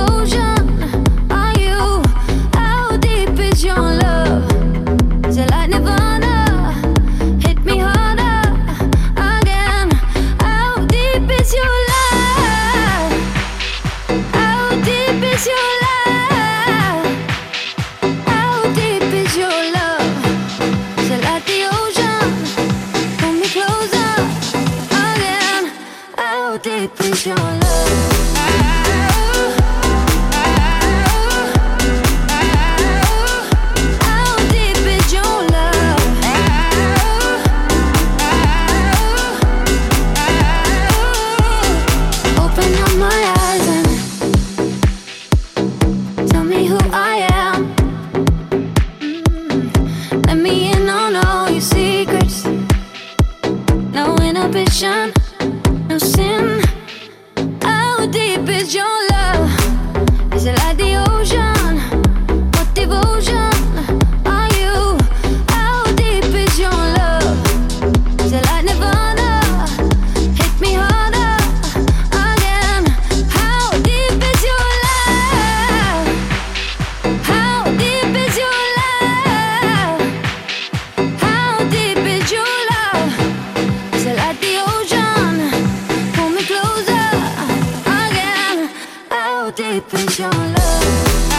exposure deep is your love?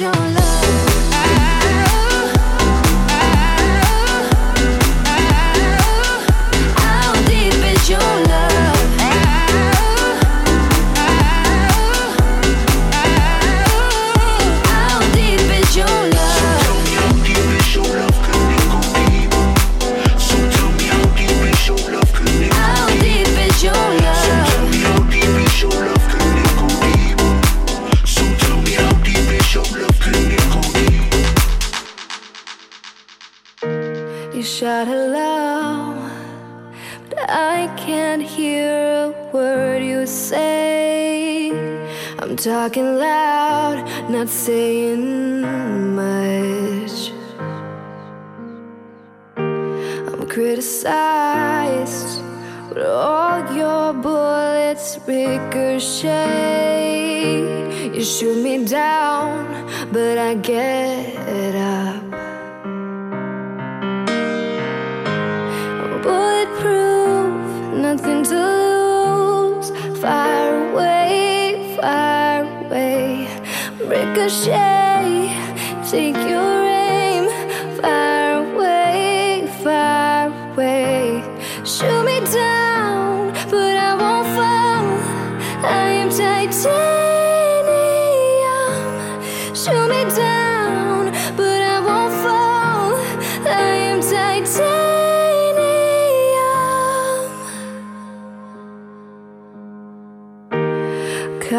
your life. ricochet. You shoot me down, but I get up. Bulletproof, nothing to lose. Fire away, fire away. Ricochet, take your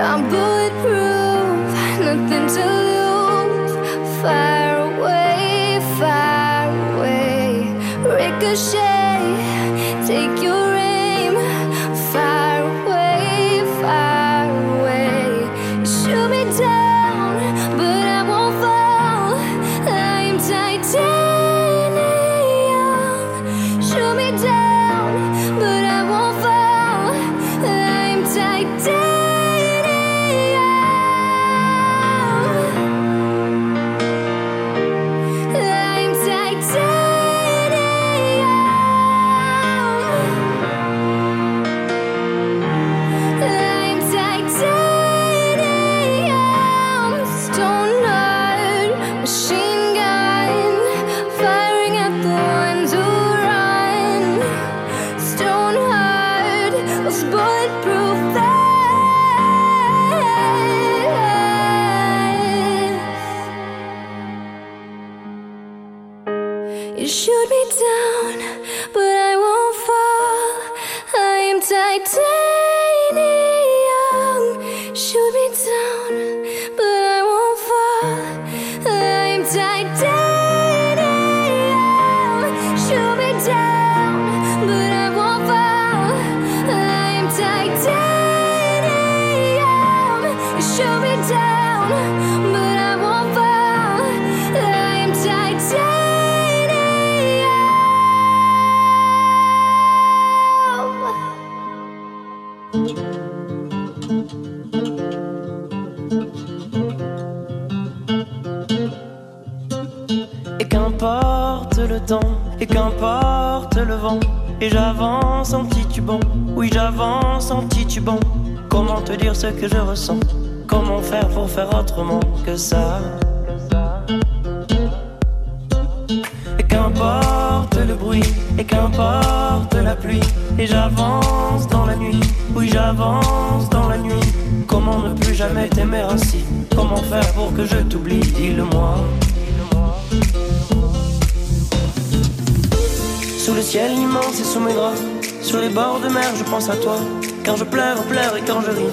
I'm bulletproof, nothing to lose. Fire Comment faire pour faire autrement que ça? Et qu'importe le bruit, et qu'importe la pluie, et j'avance dans la nuit, oui j'avance dans la nuit. Comment ne plus jamais t'aimer ainsi? Comment faire pour que je t'oublie? Dis-le-moi. Sous le ciel immense et sous mes draps, sur les bords de mer, je pense à toi. Quand je pleure, pleure et quand je ris,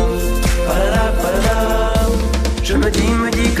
Rodinho de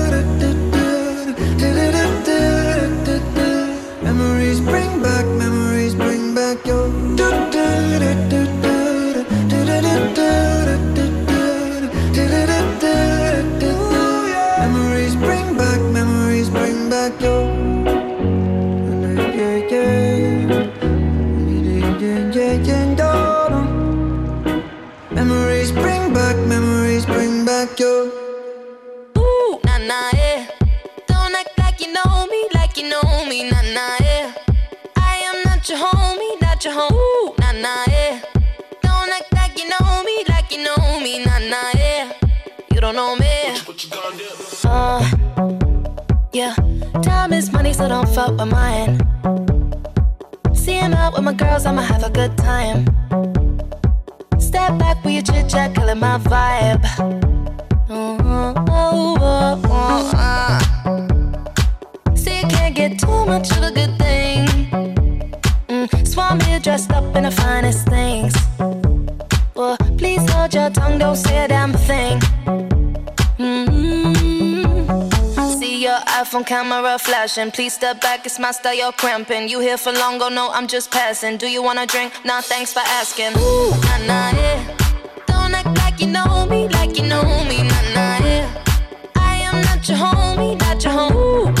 memories bring back your Ooh, nah, nah, eh. yeah. Don't act like you know me, like you know me, nah, nah, eh. yeah. I am not your homie, not your home. Ooh, nah, nah, eh. yeah. Don't act like you know me, like you know me, nah, nah, yeah. You don't know me. Uh, yeah. Time is money, so don't fuck with mine. See him out with my girls, I'ma have a good time. Your chit chat, killing my vibe. See, you can't get too much of a good thing. Mm, Swan here dressed up in the finest things. Well, please hold your tongue, don't say a damn thing. Mm-hmm. See your iPhone camera flashing. Please step back, it's my style, you're cramping. You here for long, oh no, I'm just passing. Do you wanna drink? Nah, thanks for asking. Ooh, nah, nah, yeah. Don't act like you know me, like you know me, nah, nah. I am not your homie, not your home.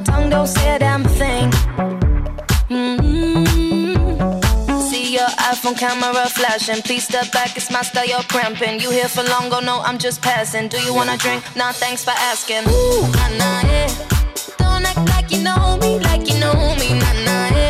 Tongue, don't say a damn thing. Mm-hmm. See your iPhone camera flashing. Please step back, it's my style, you're cramping. You here for long, oh no, I'm just passing. Do you wanna drink? Nah, thanks for asking. Ooh, nah, nah, yeah. Don't act like you know me, like you know me, nah, nah, yeah.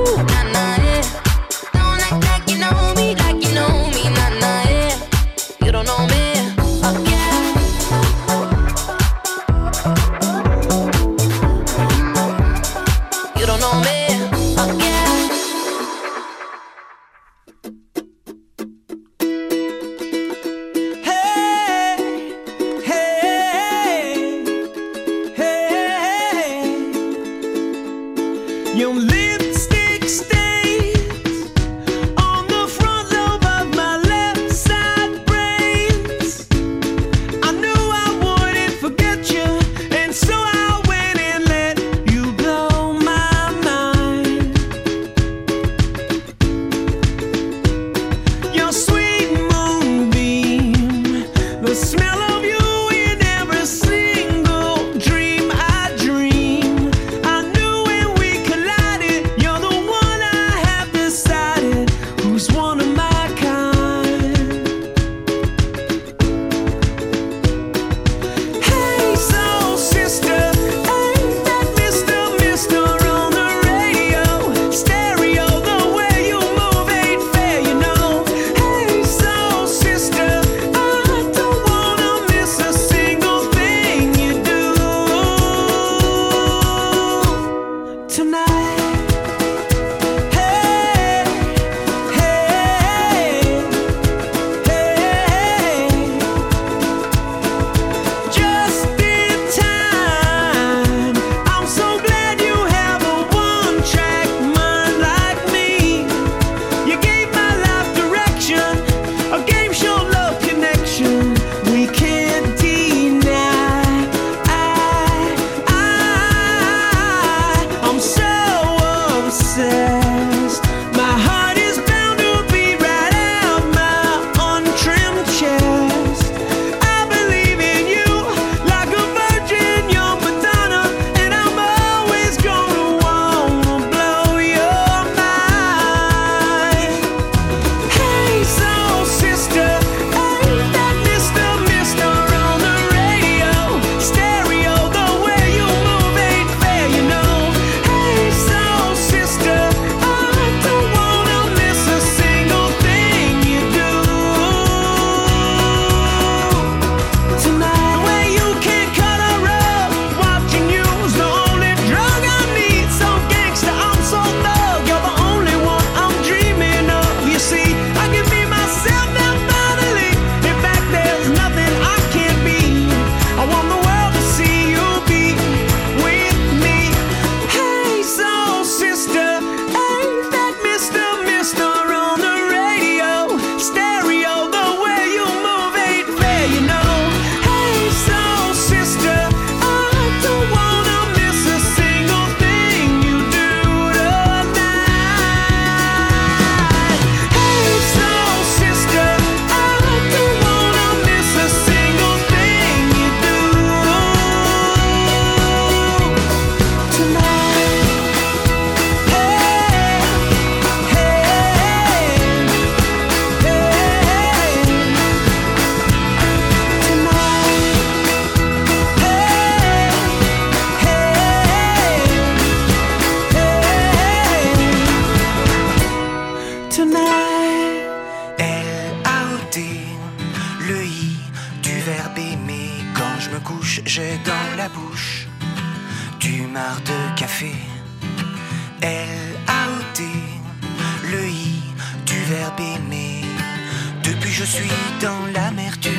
Depuis je suis dans l'amertume,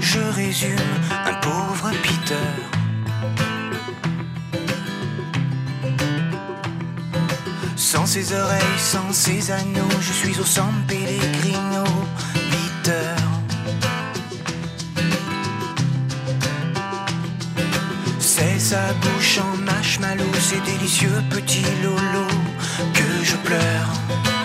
je résume un pauvre Peter. Sans ses oreilles, sans ses anneaux, je suis au San Pellegrino, Peter. C'est sa bouche en marshmallow, ses délicieux petits lolos que je pleure.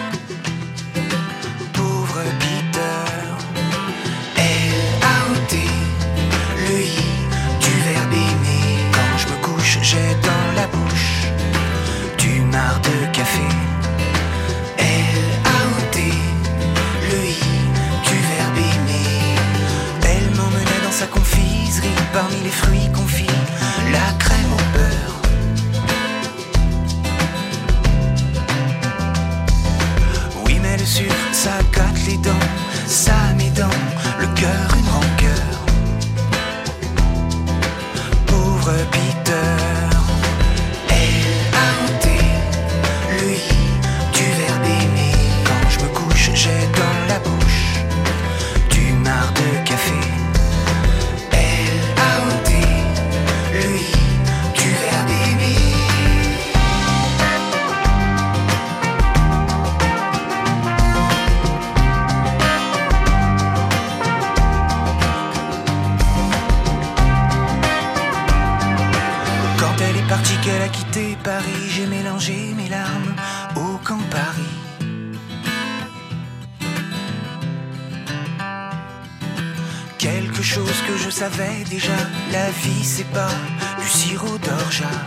choses que je savais déjà. La vie, c'est pas du sirop d'orgeat.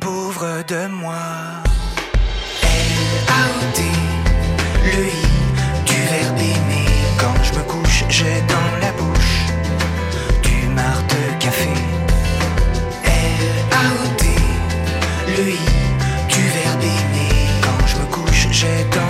Pauvre de moi. L-A-O-T, le I du verbe aimer. Quand je me couche, j'ai dans la bouche du mar de café. L-A-O-T, le I du verbe aimer. Quand je me couche, j'ai dans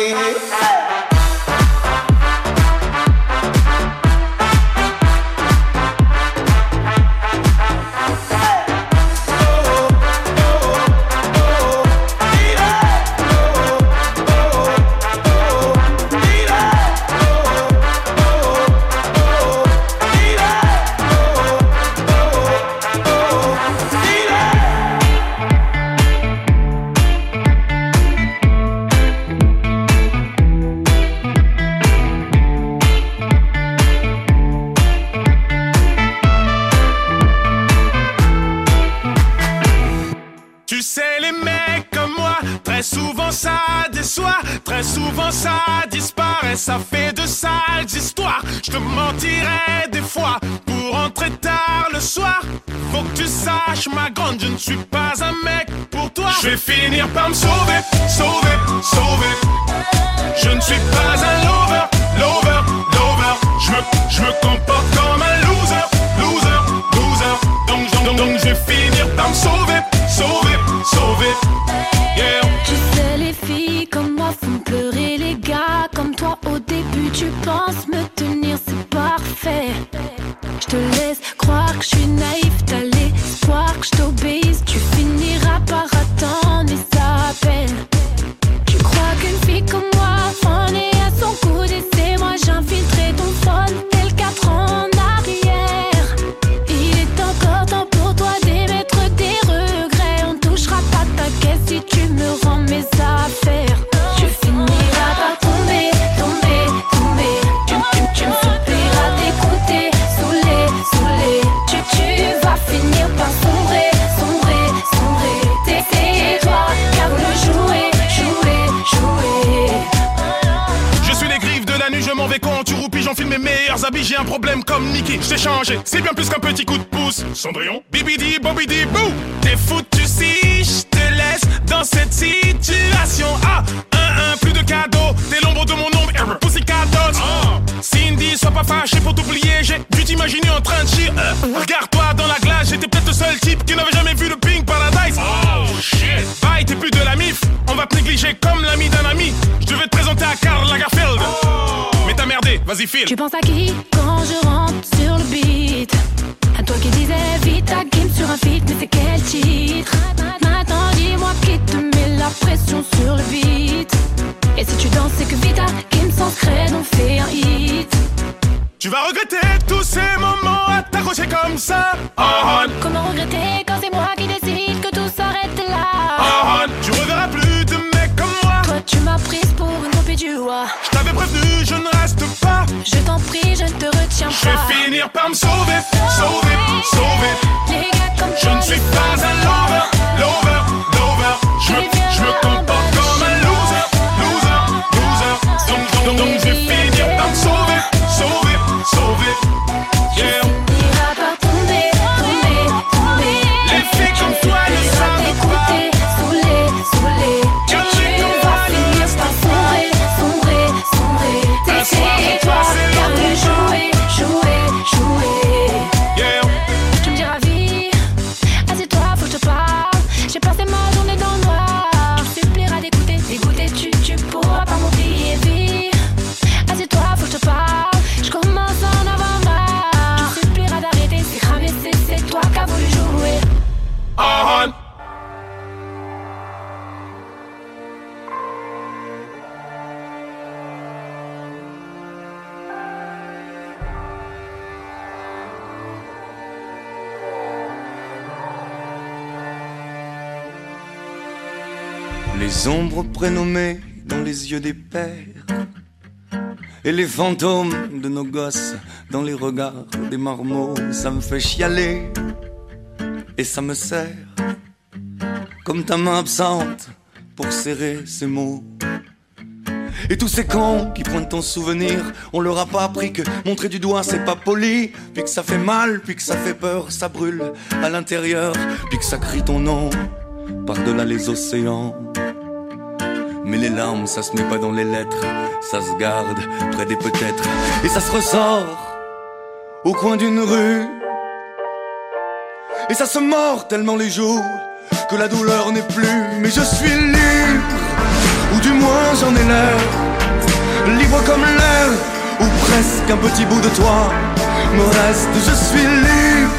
dans les yeux des pères et les fantômes de nos gosses dans les regards des marmots, ça me fait chialer et ça me sert comme ta main absente pour serrer ces mots. Et tous ces cons qui pointent ton souvenir, on leur a pas appris que montrer du doigt c'est pas poli, puis que ça fait mal, puis que ça fait peur, ça brûle à l'intérieur, puis que ça crie ton nom par-delà les océans. Mais les larmes, ça se met pas dans les lettres, ça se garde près des peut-être, et ça se ressort au coin d'une rue. Et ça se mord tellement les jours que la douleur n'est plus, mais je suis libre, ou du moins j'en ai l'air, libre comme l'air, ou presque un petit bout de toi me reste, je suis libre,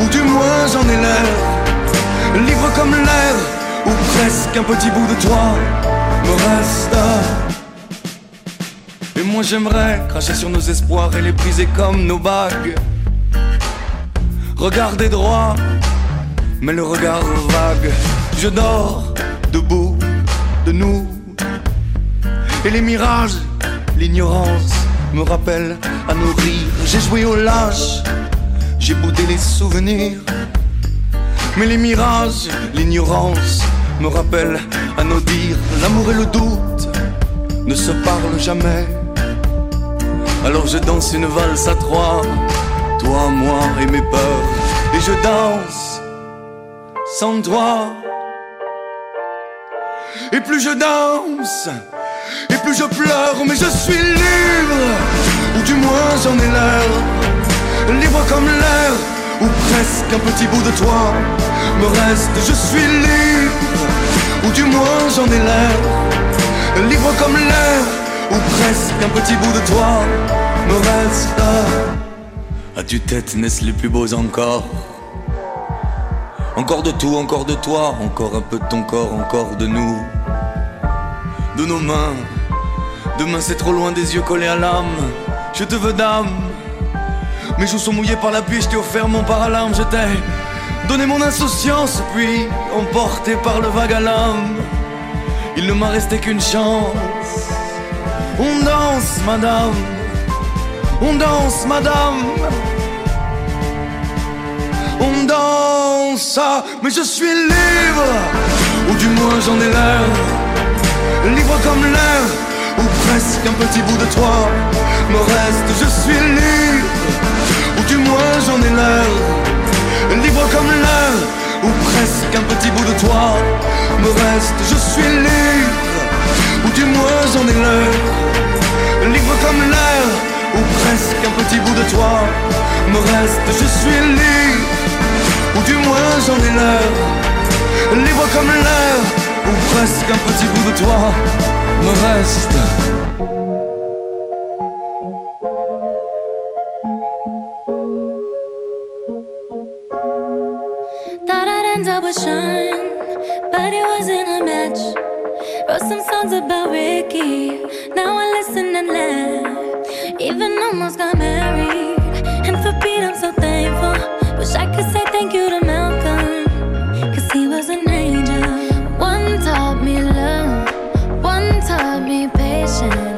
ou du moins j'en ai l'air, libre comme l'air, ou presque un petit bout de toi reste. Et moi j'aimerais cracher sur nos espoirs et les briser comme nos bagues. Regarder droit, mais le regard vague. Je dors debout de nous. Et les mirages, l'ignorance me rappellent à nos rires. J'ai joué au lâche, j'ai boudé les souvenirs. Mais les mirages, l'ignorance me rappellent à nos dires. L'amour et le doute ne se parlent jamais. Alors je danse une valse à trois, toi, moi et mes peurs. Et je danse sans toi. Et plus je danse, et plus je pleure, mais je suis libre, ou du moins j'en ai l'air, libre comme l'air, ou presque un petit bout de toi me reste, je suis libre, ou du moins j'en ai l'air, libre comme l'air, ou presque un petit bout de toi me reste. À tu tête naissent les plus beaux encore? Encore de tout, encore de toi, encore un peu de ton corps, encore de nous. De nos mains, demain c'est trop loin des yeux collés à l'âme. Je te veux d'âme. Mes joues sont mouillées par la pluie, je t'ai offert mon paralarme, je t'ai donné mon insouciance, puis emporté par le vague à l'âme. Il ne m'a resté qu'une chance. On danse, madame. On danse, madame. On danse, mais je suis libre, ou du moins j'en ai l'air. Libre comme l'air, ou presque un petit bout de toi me reste. Je suis libre, ou du moins j'en ai l'air. Libre comme l'air, ou presque un petit bout de toi me reste. Je suis libre, ou du moins j'en ai l'air. Libre comme l'air, ou presque un petit bout de toi me reste. Je suis libre, ou du moins j'en ai l'air. Libre comme l'air, ou presque un petit bout de toi me reste. Up with Sean, but it wasn't a match. Wrote some songs about Ricky, now I listen and laugh. Even almost got married, and for Pete I'm so thankful. Wish I could say thank you to Malcolm, cause he was an angel. One taught me love, one taught me patience,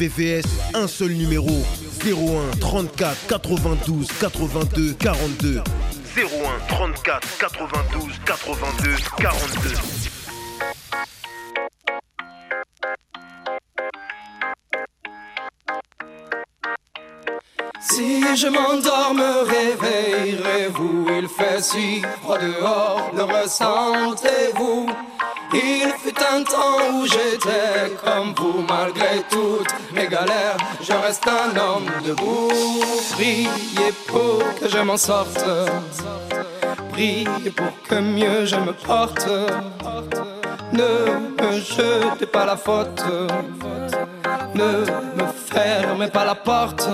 RVVS, un seul numéro 01 34 92 82 42. 01 34 92 82 42. Si je m'endors, me réveillerez-vous Il fait si froid dehors, le ressentez-vous Il fut un temps où j'étais comme vous Malgré toutes mes galères, je reste un homme debout. Priez pour que je m'en sorte. Priez pour que mieux je me porte. Ne me jetez pas la faute. Ne me fermez pas la porte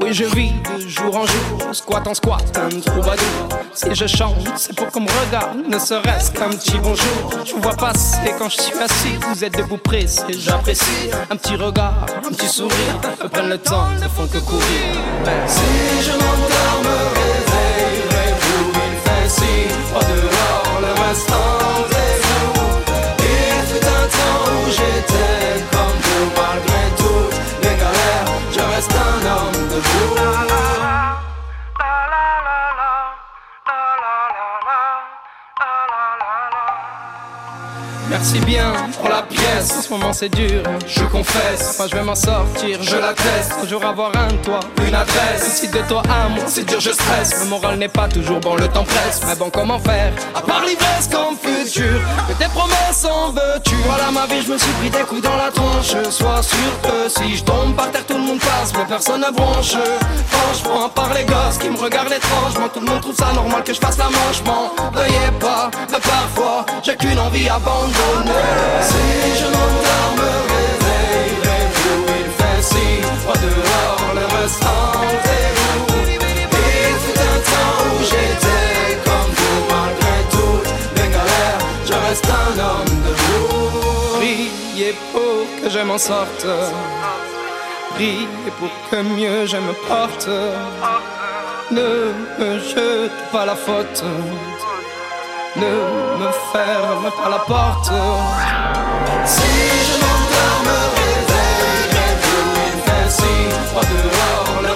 oui, je vis de jour en jour, squat en squat, un troubadour. Si je chante, c'est pour qu'on me regarde, ne serait-ce qu'un petit bonjour. Je vous vois passer quand je suis assis, vous êtes debout pressé, j'apprécie. Un petit regard, un petit sourire, me prennent le temps, ne font que courir. Si je m'endors, me réveillerez-vous, il fait si un homme Merci bien pour la pièce. En ce moment c'est dur, je confesse. Moi je vais m'en sortir, je l'atteste. Un jour avoir un toit, une adresse. Si de toi à moi c'est dur, je stresse. Le moral n'est pas toujours bon, le temps presse. Mais bon, comment faire? À part l'ivresse comme futur, que tes promesses en veux-tu? Voilà ma vie, je me suis pris des coups dans la tronche. Sois sûr que si je tombe par terre, tout le monde passe, mais personne ne bronche. Franchement, à part les gosses qui me regardent étrangement, tout le monde trouve ça normal que je fasse la manche. M'en veuillez pas, mais parfois j'ai qu'une envie abandonnée. Si je m'endors, me réveillerez-vous. Il fait si froid dehors, le reste rendez-vous. Il fut un temps où j'étais comme vous, malgré toutes mes galères, je reste un homme debout. Priez pour que je m'en sorte. Priez pour que mieux je me porte. Ne me jete pas la faute. Ne me ferme pas la porte. Si je m'endors, me réveillerez-vous. Il fait si froid dehors,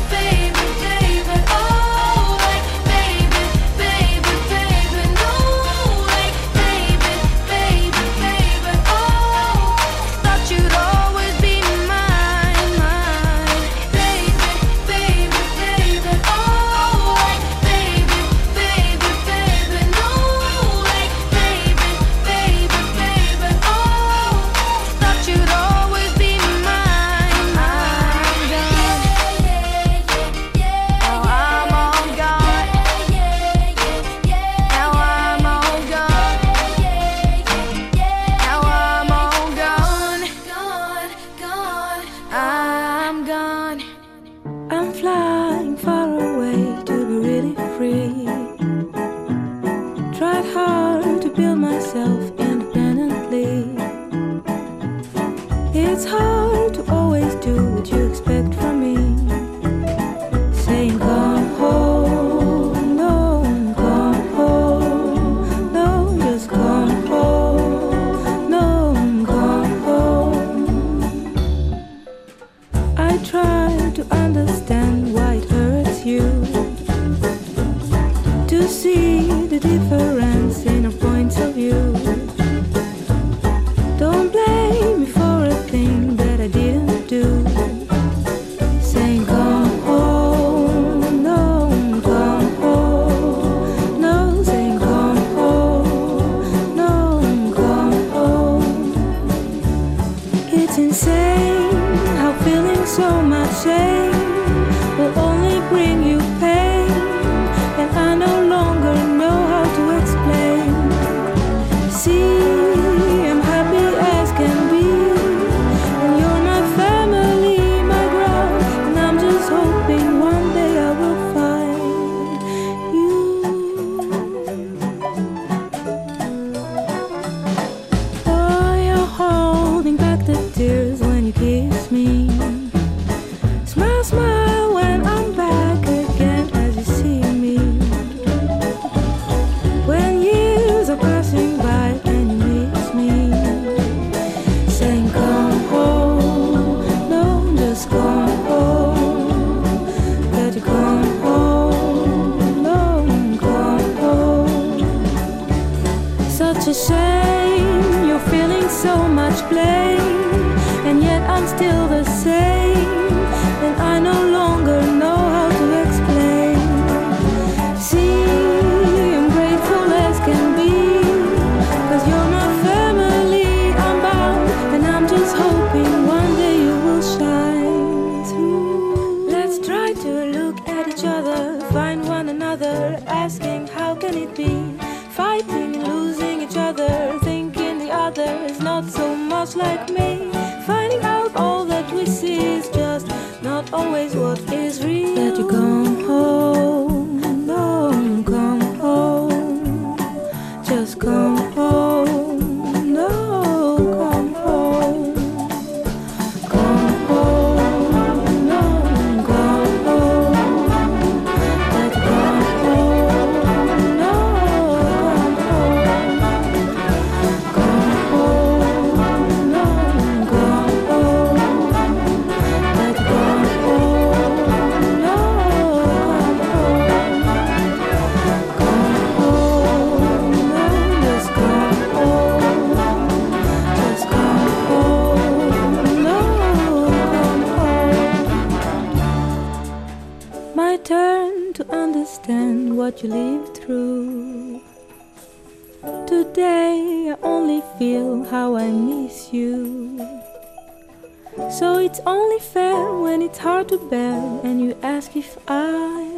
So it's only fair when it's hard to bear and you ask if I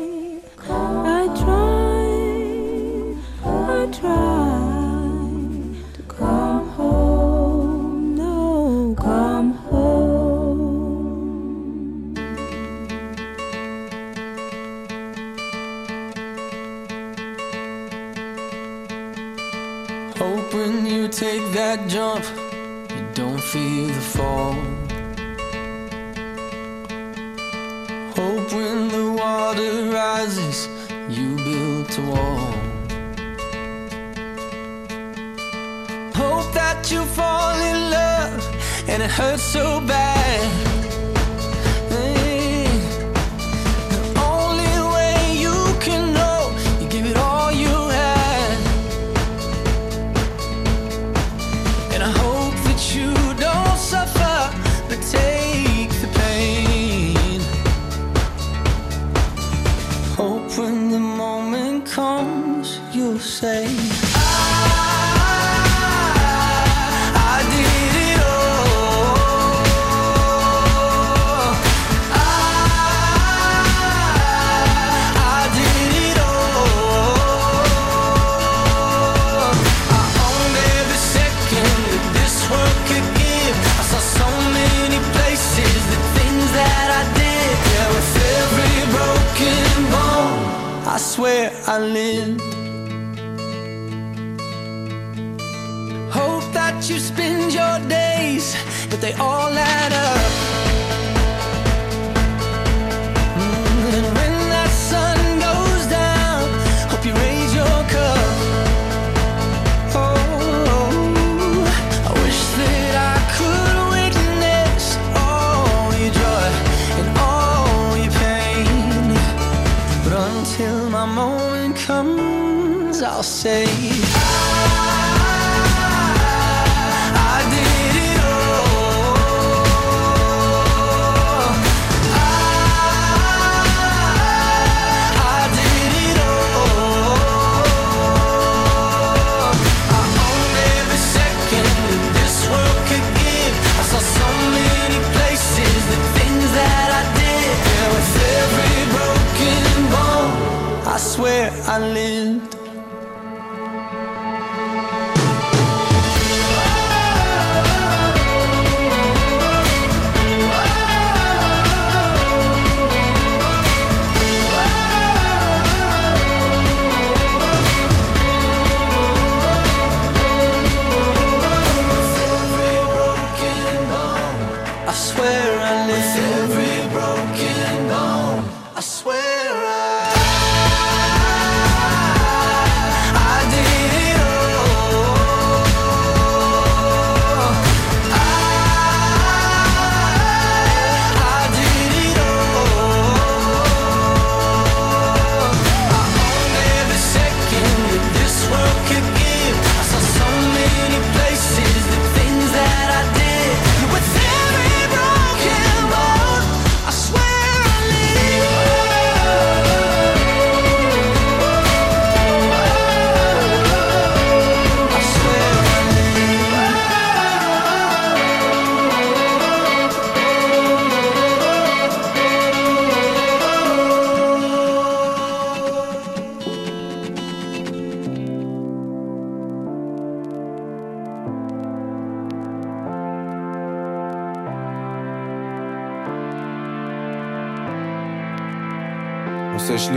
say.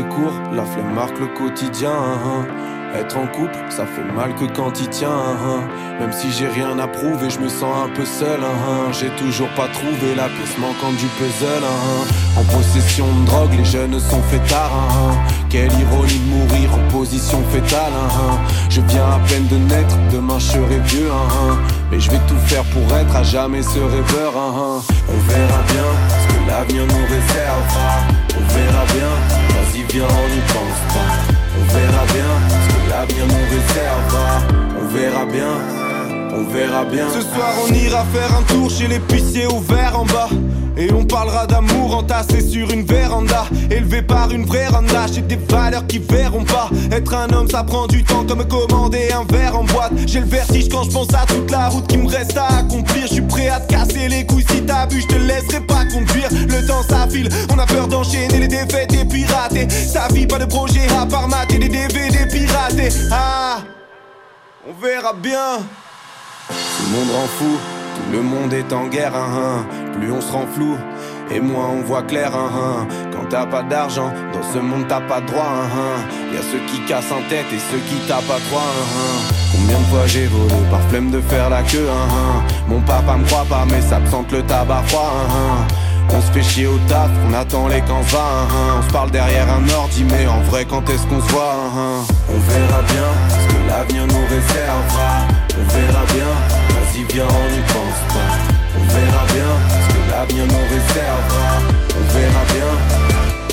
Cours, la flemme marque le quotidien. Être en couple, ça fait mal que quand il tient. Même si j'ai rien à prouver, je me sens un peu seul. J'ai toujours pas trouvé la pièce manquante du puzzle. En possession de drogue, les jeunes sont fêtards. Quelle ironie de mourir en position fétale. Je viens à peine de naître, demain je serai vieux. Mais je vais tout faire pour être à jamais ce rêveur. On verra bien ce que l'avenir nous réservera. On verra bien, vas-y viens on n'y pense pas. On verra bien ce que l'avenir nous réservera. On verra bien, on verra bien. Ce soir on ira faire un tour chez l'épicier ouvert en bas Et on parlera d'amour entassé sur une véranda Élevé par une vraie randa. J'ai des valeurs qui verront pas. Être un homme ça prend du temps comme commander un verre en boîte. J'ai le vertige quand je pense à toute la route qui me reste à accomplir. Je suis prêt à te casser les couilles si t'as bu Je te laisserai pas conduire. Le temps s'affile On a peur d'enchaîner les défaites et pirater Sa vie pas de projet à part mater des DVD piratés. Ah On verra bien. Tout le monde rend fou, le monde est en guerre, hein, hein. plus on se rend flou. Et moins on voit clair, hein, hein. quand t'as pas d'argent, dans ce monde t'as pas de droit. Hein. Y a ceux qui cassent en tête et ceux qui tapent à trois. Combien de fois j'ai volé par flemme de faire la queue. Mon papa me croit pas mais s'absente le tabac froid. On se fait chier au taf, on attend les camps hein. On se parle derrière un ordi mais en vrai quand est-ce qu'on se voit hein. On verra bien ce que l'avenir nous réservera On verra bien, viens on n'y pense pas. On verra bien ce que l'avenir nous réservera. On verra bien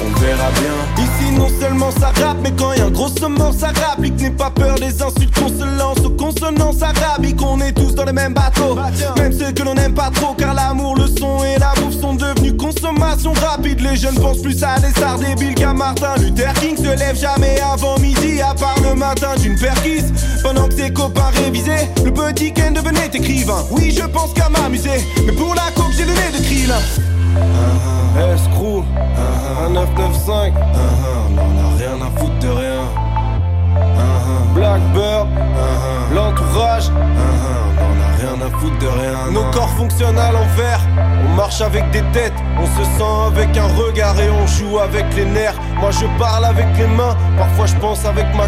on verra bien. Ici, non seulement ça rappe, mais quand y a un gros ça rappe. N'aie pas peur des insultes qu'on se lance aux consonances arabiques. On est tous dans le même bateau, même ceux que l'on n'aime pas trop. Car l'amour, le son et la bouffe sont devenus consommation rapide. Les jeunes pensent plus à des stars débiles qu'à Martin Luther King. Se lève jamais avant midi, à part le matin d'une perquise. Pendant que ses copains révisaient, le petit Ken devenait écrivain. Oui, je pense qu'à m'amuser, mais pour la coque, j'ai le nez de krill. Escrew, un 995, on a rien à foutre de rien. Blackbird, l'entourage, on a rien à foutre de rien. Nos corps fonctionnent à l'envers, on marche avec des têtes, on se sent avec un regard et on joue avec les nerfs. Moi je parle avec les mains, parfois je pense avec ma